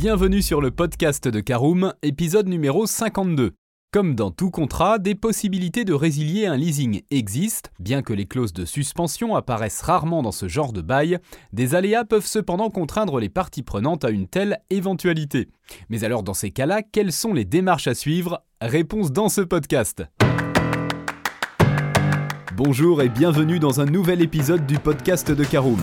Bienvenue sur le podcast de Caroom, épisode numéro 52. Comme dans tout contrat, des possibilités de résilier un leasing existent, bien que les clauses de suspension apparaissent rarement dans ce genre de bail, des aléas peuvent cependant contraindre les parties prenantes à une telle éventualité. Mais alors dans ces cas-là, quelles sont les démarches à suivre? Réponse dans ce podcast. Bonjour et bienvenue dans un nouvel épisode du podcast de Caroom,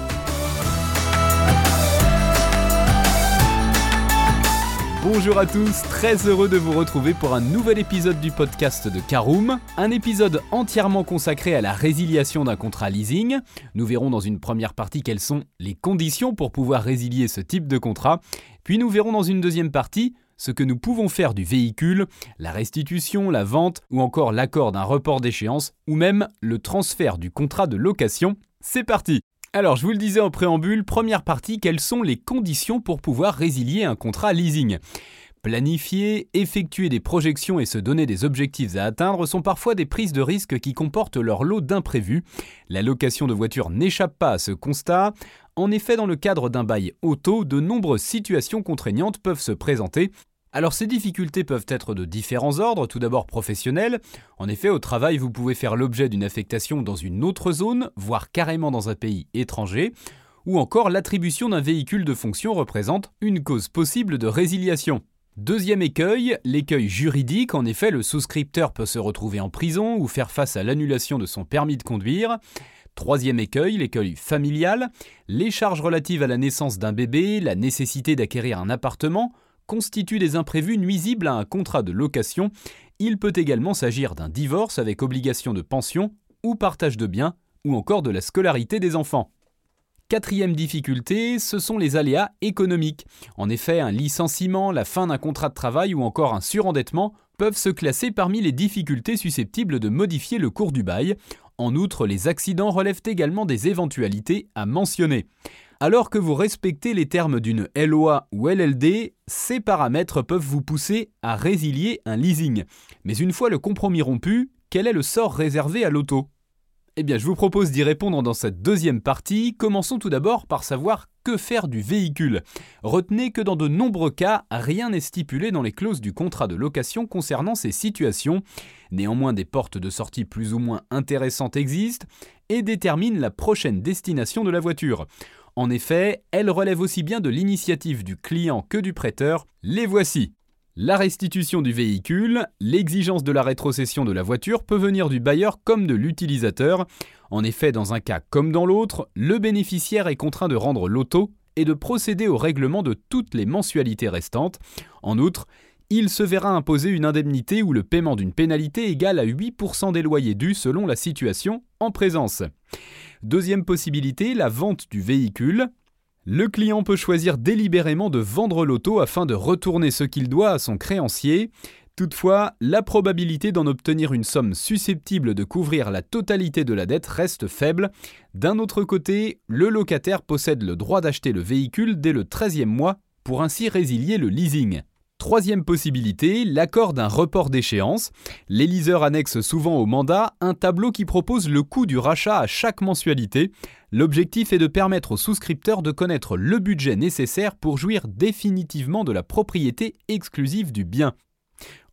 Bonjour à tous, très heureux de vous retrouver pour un nouvel épisode du podcast de Caroom, un épisode entièrement consacré à la résiliation d'un contrat leasing. Nous verrons dans une première partie quelles sont les conditions pour pouvoir résilier ce type de contrat, puis nous verrons dans une deuxième partie ce que nous pouvons faire du véhicule, la restitution, la vente ou encore l'accord d'un report d'échéance ou même le transfert du contrat de location. C'est parti alors, je vous le disais en préambule, première partie, quelles sont les conditions pour pouvoir résilier un contrat leasing? Planifier, effectuer des projections et se donner des objectifs à atteindre sont parfois des prises de risques qui comportent leur lot d'imprévus. La location de voitures n'échappe pas à ce constat. En effet, dans le cadre d'un bail auto, de nombreuses situations contraignantes peuvent se présenter, alors ces difficultés peuvent être de différents ordres, tout d'abord professionnels. En effet, au travail, vous pouvez faire l'objet d'une affectation dans une autre zone, voire carrément dans un pays étranger, ou encore l'attribution d'un véhicule de fonction représente une cause possible de résiliation. Deuxième écueil, l'écueil juridique, en effet le souscripteur peut se retrouver en prison ou faire face à l'annulation de son permis de conduire. Troisième écueil, l'écueil familial, les charges relatives à la naissance d'un bébé, la nécessité d'acquérir un appartement, constituent des imprévus nuisibles à un contrat de location. Il peut également s'agir d'un divorce avec obligation de pension ou partage de biens ou encore de la scolarité des enfants. Quatrième difficulté, ce sont les aléas économiques. En effet, un licenciement, la fin d'un contrat de travail ou encore un surendettement peuvent se classer parmi les difficultés susceptibles de modifier le cours du bail. En outre, les accidents relèvent également des éventualités à mentionner. Alors que vous respectez les termes d'une LOA ou LLD, ces paramètres peuvent vous pousser à résilier un leasing. Mais une fois le compromis rompu, quel est le sort réservé à l'auto? Eh bien, je vous propose d'y répondre dans cette deuxième partie. Commençons tout d'abord par savoir que faire du véhicule. Retenez que dans de nombreux cas, rien n'est stipulé dans les clauses du contrat de location concernant ces situations. Néanmoins, des portes de sortie plus ou moins intéressantes existent et déterminent la prochaine destination de la voiture. En effet, elles relèvent aussi bien de l'initiative du client que du prêteur. Les voici. La restitution du véhicule, l'exigence de la rétrocession de la voiture peut venir du bailleur comme de l'utilisateur. En effet, dans un cas comme dans l'autre, le bénéficiaire est contraint de rendre l'auto et de procéder au règlement de toutes les mensualités restantes. En outre, il se verra imposer une indemnité ou le paiement d'une pénalité égale à 8% des loyers dus selon la situation en présence. Deuxième possibilité, la vente du véhicule. Le client peut choisir délibérément de vendre l'auto afin de retourner ce qu'il doit à son créancier. Toutefois, la probabilité d'en obtenir une somme susceptible de couvrir la totalité de la dette reste faible. D'un autre côté, le locataire possède le droit d'acheter le véhicule dès le 13e mois pour ainsi résilier le leasing. Troisième possibilité, l'accord d'un report d'échéance. Les liseurs annexent souvent au mandat un tableau qui propose le coût du rachat à chaque mensualité. L'objectif est de permettre aux souscripteurs de connaître le budget nécessaire pour jouir définitivement de la propriété exclusive du bien.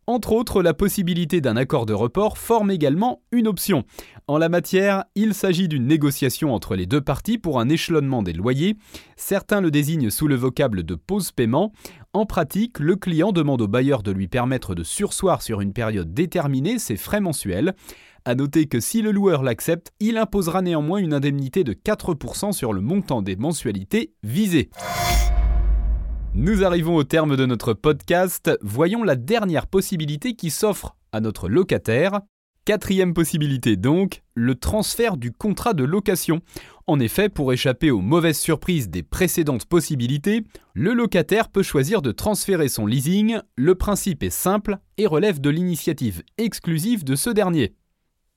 Entre autres, la possibilité d'un accord de report forme également une option. En la matière, il s'agit d'une négociation entre les deux parties pour un échelonnement des loyers. Certains le désignent sous le vocable de pause paiement. En pratique, le client demande au bailleur de lui permettre de sursoir sur une période déterminée ses frais mensuels. A noter que si le loueur l'accepte, il imposera néanmoins une indemnité de 4% sur le montant des mensualités visées. Nous arrivons au terme de notre podcast. Voyons la dernière possibilité qui s'offre à notre locataire. Quatrième possibilité donc, le transfert du contrat de location. En effet, pour échapper aux mauvaises surprises des précédentes possibilités, le locataire peut choisir de transférer son leasing. Le principe est simple et relève de l'initiative exclusive de ce dernier.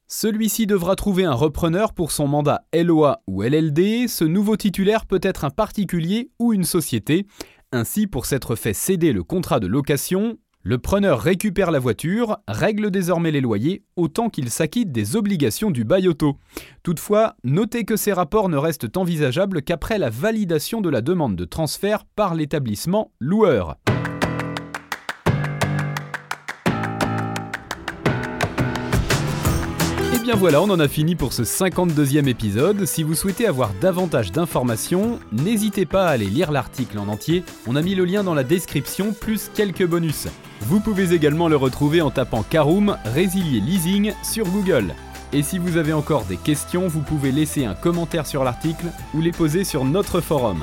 Celui-ci devra trouver un repreneur pour son mandat LOA ou LLD. Ce nouveau titulaire peut être un particulier ou une société. Ainsi, pour s'être fait céder le contrat de location, le preneur récupère la voiture, règle désormais les loyers autant qu'il s'acquitte des obligations du bail auto. Toutefois, notez que ces rapports ne restent envisageables qu'après la validation de la demande de transfert par l'établissement loueur. Bien voilà, on en a fini pour ce 52e épisode. Si vous souhaitez avoir davantage d'informations, n'hésitez pas à aller lire l'article en entier. On a mis le lien dans la description, plus quelques bonus. Vous pouvez également le retrouver en tapant Caroom Résilier Leasing sur Google. Et si vous avez encore des questions, vous pouvez laisser un commentaire sur l'article ou les poser sur notre forum.